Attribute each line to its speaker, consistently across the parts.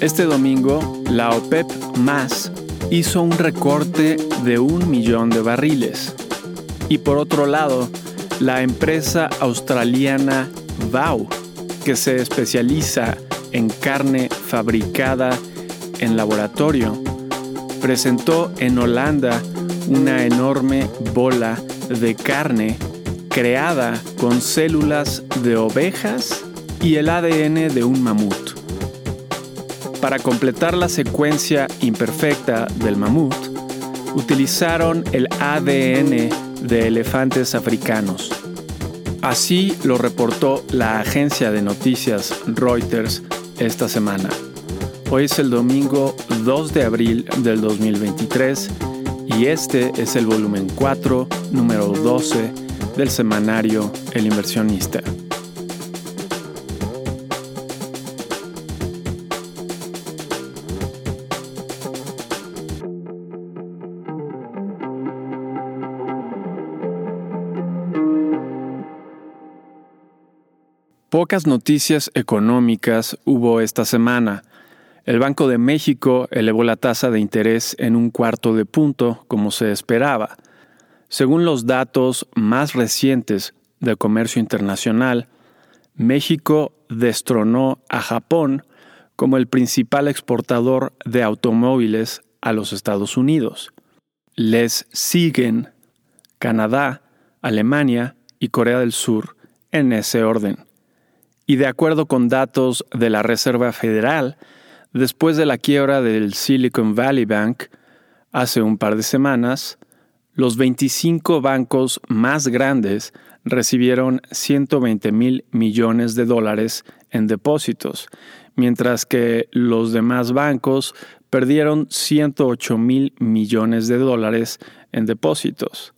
Speaker 1: Este domingo, la OPEP más hizo un recorte de un millón de barriles. Y por otro lado, la empresa australiana VAU, que se especializa en carne fabricada en laboratorio, presentó en Holanda una enorme bola de carne creada con células de ovejas y el ADN de un mamut. Para completar la secuencia imperfecta del mamut, utilizaron el ADN de elefantes africanos. Así lo reportó la agencia de noticias Reuters esta semana. Hoy es el domingo 2 de abril del 2023 y este es el volumen 4, número 12 del semanario El inversionista. Pocas noticias económicas hubo esta semana. El Banco de México elevó la tasa de interés en un cuarto de punto, como se esperaba. Según los datos más recientes del comercio internacional, México destronó a Japón como el principal exportador de automóviles a los Estados Unidos. Les siguen Canadá, Alemania y Corea del Sur en ese orden. Y de acuerdo con datos de la Reserva Federal, después de la quiebra del Silicon Valley Bank hace un par de semanas, los 25 bancos más grandes recibieron 120 mil millones de dólares en depósitos, mientras que los demás bancos perdieron 108 mil millones de dólares en depósitos.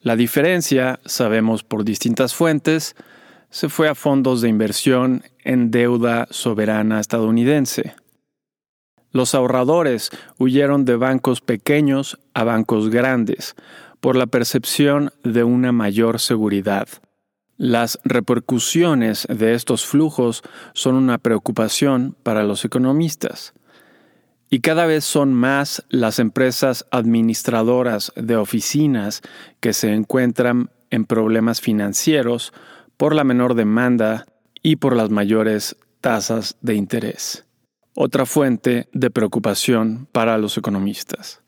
Speaker 1: La diferencia, sabemos por distintas fuentes, se fue a fondos de inversión en deuda soberana estadounidense. Los ahorradores huyeron de bancos pequeños a bancos grandes por la percepción de una mayor seguridad. Las repercusiones de estos flujos son una preocupación para los economistas. Y cada vez son más las empresas administradoras de oficinas que se encuentran en problemas financieros por la menor demanda y por las mayores tasas de interés. Otra fuente de preocupación para los economistas.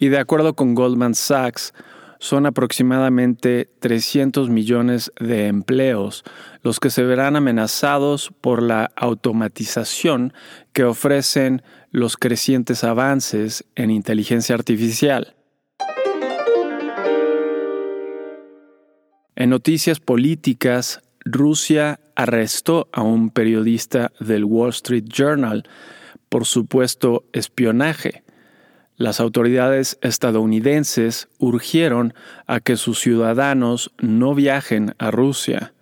Speaker 1: Y de acuerdo con Goldman Sachs, son aproximadamente 300 millones de empleos los que se verán amenazados por la automatización que ofrecen los crecientes avances en inteligencia artificial. En noticias políticas, Rusia arrestó a un periodista del Wall Street Journal por supuesto espionaje. Las autoridades estadounidenses urgieron a que sus ciudadanos no viajen a Rusia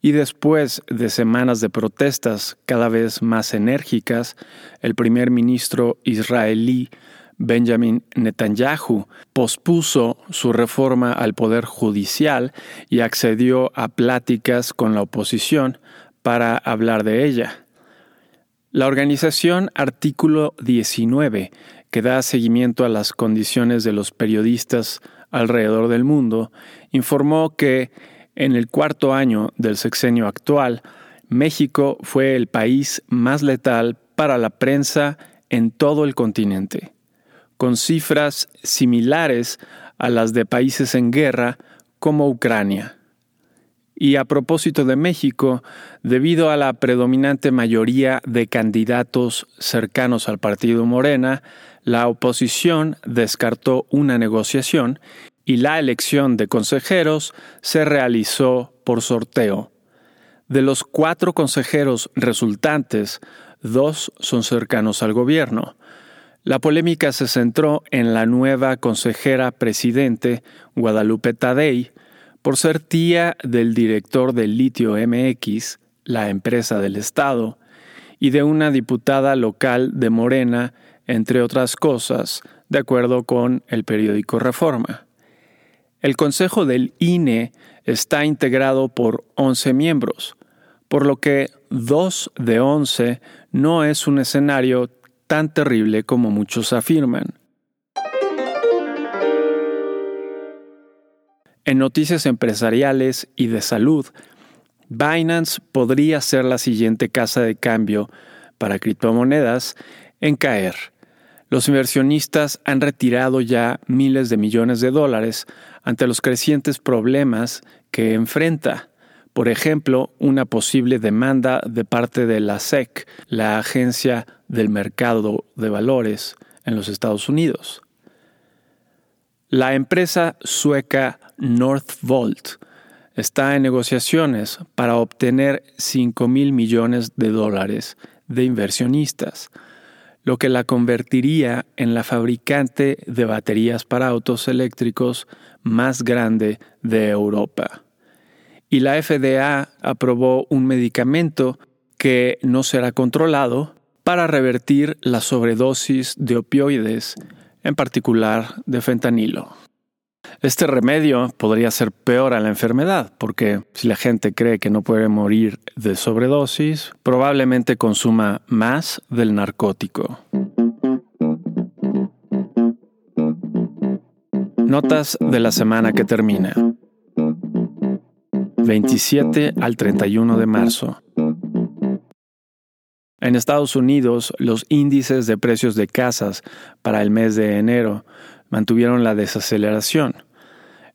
Speaker 1: y después de semanas de protestas cada vez más enérgicas, el primer ministro israelí Benjamin Netanyahu pospuso su reforma al Poder Judicial y accedió a pláticas con la oposición para hablar de ella. La organización Artículo 19, que da seguimiento a las condiciones de los periodistas alrededor del mundo, informó que en el cuarto año del sexenio actual, México fue el país más letal para la prensa en todo el continente con cifras similares a las de países en guerra como Ucrania. Y a propósito de México, debido a la predominante mayoría de candidatos cercanos al partido Morena, la oposición descartó una negociación y la elección de consejeros se realizó por sorteo. De los cuatro consejeros resultantes, dos son cercanos al gobierno, la polémica se centró en la nueva consejera presidente, Guadalupe Tadei, por ser tía del director del Litio MX, la empresa del Estado, y de una diputada local de Morena, entre otras cosas, de acuerdo con el periódico Reforma. El Consejo del INE está integrado por 11 miembros, por lo que 2 de 11 no es un escenario tan terrible como muchos afirman. En noticias empresariales y de salud, Binance podría ser la siguiente casa de cambio para criptomonedas en caer. Los inversionistas han retirado ya miles de millones de dólares ante los crecientes problemas que enfrenta. Por ejemplo, una posible demanda de parte de la SEC, la Agencia del Mercado de Valores en los Estados Unidos. La empresa sueca Northvolt está en negociaciones para obtener 5 mil millones de dólares de inversionistas, lo que la convertiría en la fabricante de baterías para autos eléctricos más grande de Europa. Y la FDA aprobó un medicamento que no será controlado para revertir la sobredosis de opioides, en particular de fentanilo. Este remedio podría ser peor a la enfermedad, porque si la gente cree que no puede morir de sobredosis, probablemente consuma más del narcótico. Notas de la semana que termina. 27 al 31 de marzo. En Estados Unidos, los índices de precios de casas para el mes de enero mantuvieron la desaceleración.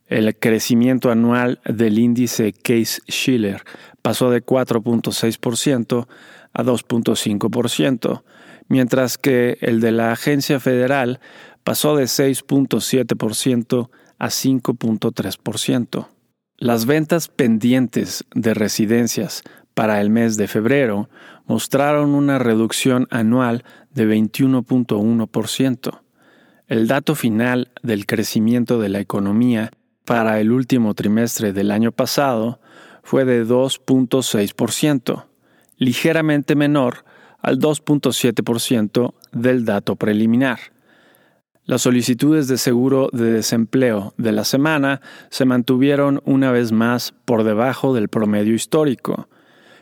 Speaker 1: El crecimiento anual del índice Case-Shiller pasó de 4.6% a 2.5%, mientras que el de la agencia federal pasó de 6.7% a 5.3%. Las ventas pendientes de residencias para el mes de febrero mostraron una reducción anual de 21.1%. El dato final del crecimiento de la economía para el último trimestre del año pasado fue de 2.6%, ligeramente menor al 2.7% del dato preliminar. Las solicitudes de seguro de desempleo de la semana se mantuvieron una vez más por debajo del promedio histórico.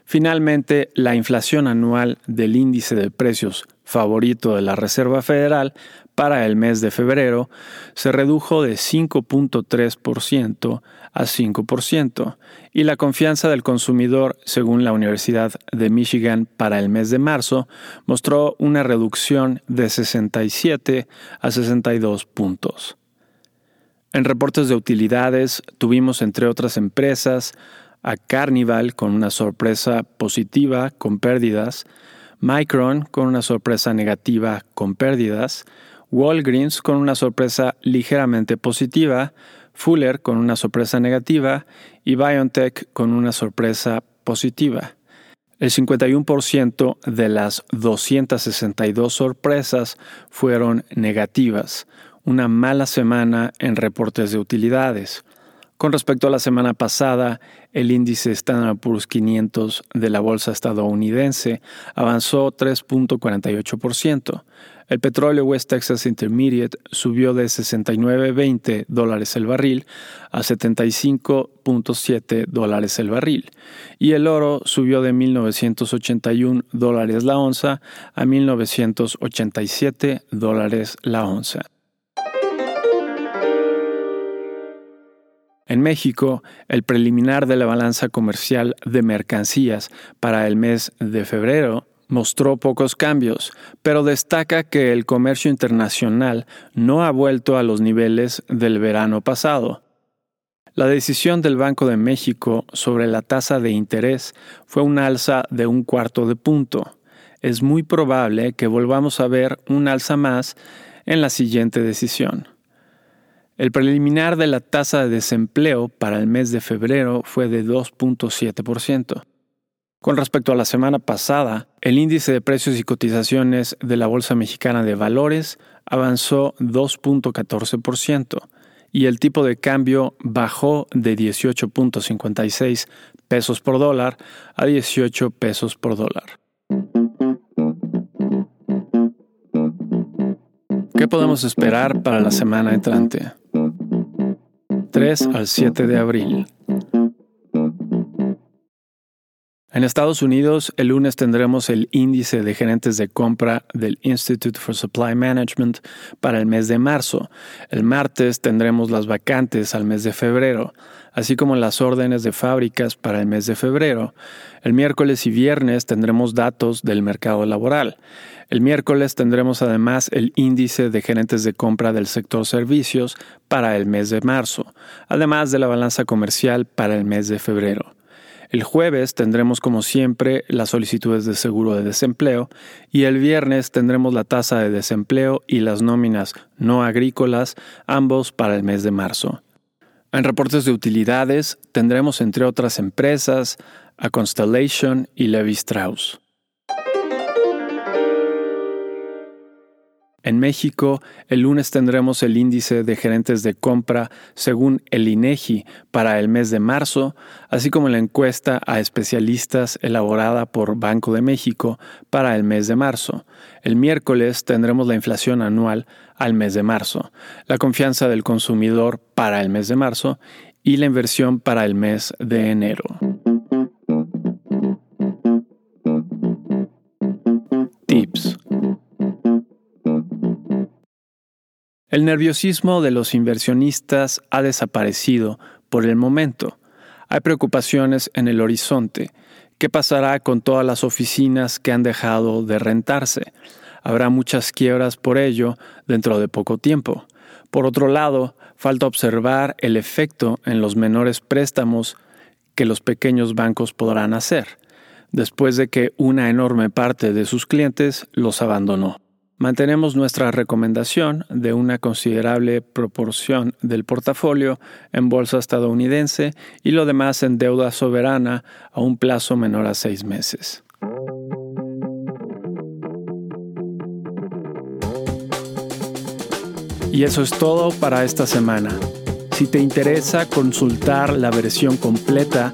Speaker 1: Finalmente, la inflación anual del índice de precios favorito de la Reserva Federal para el mes de febrero se redujo de 5.3% a 5% y la confianza del consumidor, según la Universidad de Michigan para el mes de marzo, mostró una reducción de 67 a 62 puntos. En reportes de utilidades tuvimos entre otras empresas a Carnival con una sorpresa positiva con pérdidas, Micron con una sorpresa negativa con pérdidas, Walgreens con una sorpresa ligeramente positiva, Fuller con una sorpresa negativa y BioNTech con una sorpresa positiva. El 51% de las 262 sorpresas fueron negativas, una mala semana en reportes de utilidades. Con respecto a la semana pasada, el índice Standard Poor's 500 de la bolsa estadounidense avanzó 3.48%. El petróleo West Texas Intermediate subió de 69.20 dólares el barril a 75.7 dólares el barril y el oro subió de 1.981 dólares la onza a 1.987 dólares la onza. En México, el preliminar de la balanza comercial de mercancías para el mes de febrero mostró pocos cambios, pero destaca que el comercio internacional no ha vuelto a los niveles del verano pasado. La decisión del Banco de México sobre la tasa de interés fue un alza de un cuarto de punto. Es muy probable que volvamos a ver un alza más en la siguiente decisión. El preliminar de la tasa de desempleo para el mes de febrero fue de 2.7%. Con respecto a la semana pasada, el índice de precios y cotizaciones de la Bolsa Mexicana de Valores avanzó 2.14% y el tipo de cambio bajó de 18.56 pesos por dólar a 18 pesos por dólar. ¿Qué podemos esperar para la semana entrante? 3 al 7 de abril. En Estados Unidos, el lunes tendremos el índice de gerentes de compra del Institute for Supply Management para el mes de marzo. El martes tendremos las vacantes al mes de febrero, así como las órdenes de fábricas para el mes de febrero. El miércoles y viernes tendremos datos del mercado laboral. El miércoles tendremos además el índice de gerentes de compra del sector servicios para el mes de marzo, además de la balanza comercial para el mes de febrero. El jueves tendremos como siempre las solicitudes de seguro de desempleo y el viernes tendremos la tasa de desempleo y las nóminas no agrícolas, ambos para el mes de marzo. En reportes de utilidades tendremos entre otras empresas a Constellation y Levi Strauss. En México, el lunes tendremos el índice de gerentes de compra según el INEGI para el mes de marzo, así como la encuesta a especialistas elaborada por Banco de México para el mes de marzo. El miércoles tendremos la inflación anual al mes de marzo, la confianza del consumidor para el mes de marzo y la inversión para el mes de enero. Tips El nerviosismo de los inversionistas ha desaparecido por el momento. Hay preocupaciones en el horizonte. ¿Qué pasará con todas las oficinas que han dejado de rentarse? Habrá muchas quiebras por ello dentro de poco tiempo. Por otro lado, falta observar el efecto en los menores préstamos que los pequeños bancos podrán hacer, después de que una enorme parte de sus clientes los abandonó. Mantenemos nuestra recomendación de una considerable proporción del portafolio en bolsa estadounidense y lo demás en deuda soberana a un plazo menor a seis meses. Y eso es todo para esta semana. Si te interesa consultar la versión completa,